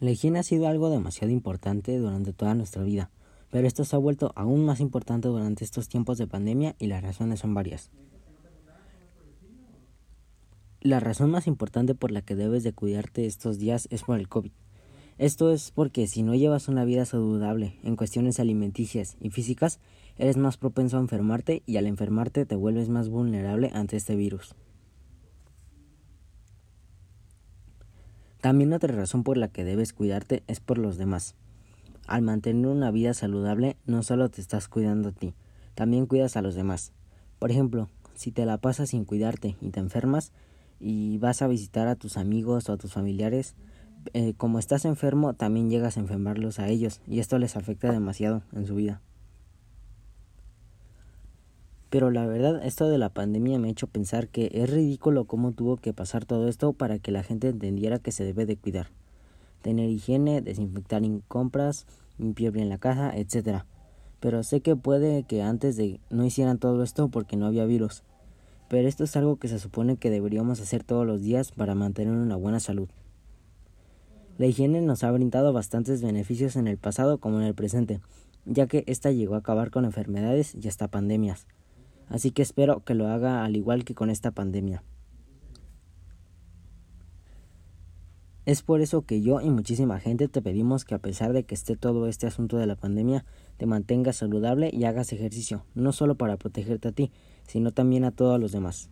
La higiene ha sido algo demasiado importante durante toda nuestra vida, pero esto se ha vuelto aún más importante durante estos tiempos de pandemia y las razones son varias. La razón más importante por la que debes de cuidarte estos días es por el COVID. Esto es porque si no llevas una vida saludable en cuestiones alimenticias y físicas, eres más propenso a enfermarte y al enfermarte te vuelves más vulnerable ante este virus. También otra razón por la que debes cuidarte es por los demás. Al mantener una vida saludable no solo te estás cuidando a ti, también cuidas a los demás. Por ejemplo, si te la pasas sin cuidarte y te enfermas y vas a visitar a tus amigos o a tus familiares, eh, como estás enfermo también llegas a enfermarlos a ellos y esto les afecta demasiado en su vida. Pero la verdad, esto de la pandemia me ha hecho pensar que es ridículo cómo tuvo que pasar todo esto para que la gente entendiera que se debe de cuidar. Tener higiene, desinfectar en compras, limpiar bien la casa, etc. Pero sé que puede que antes de no hicieran todo esto porque no había virus. Pero esto es algo que se supone que deberíamos hacer todos los días para mantener una buena salud. La higiene nos ha brindado bastantes beneficios en el pasado como en el presente, ya que ésta llegó a acabar con enfermedades y hasta pandemias así que espero que lo haga al igual que con esta pandemia. Es por eso que yo y muchísima gente te pedimos que a pesar de que esté todo este asunto de la pandemia, te mantengas saludable y hagas ejercicio, no solo para protegerte a ti, sino también a todos los demás.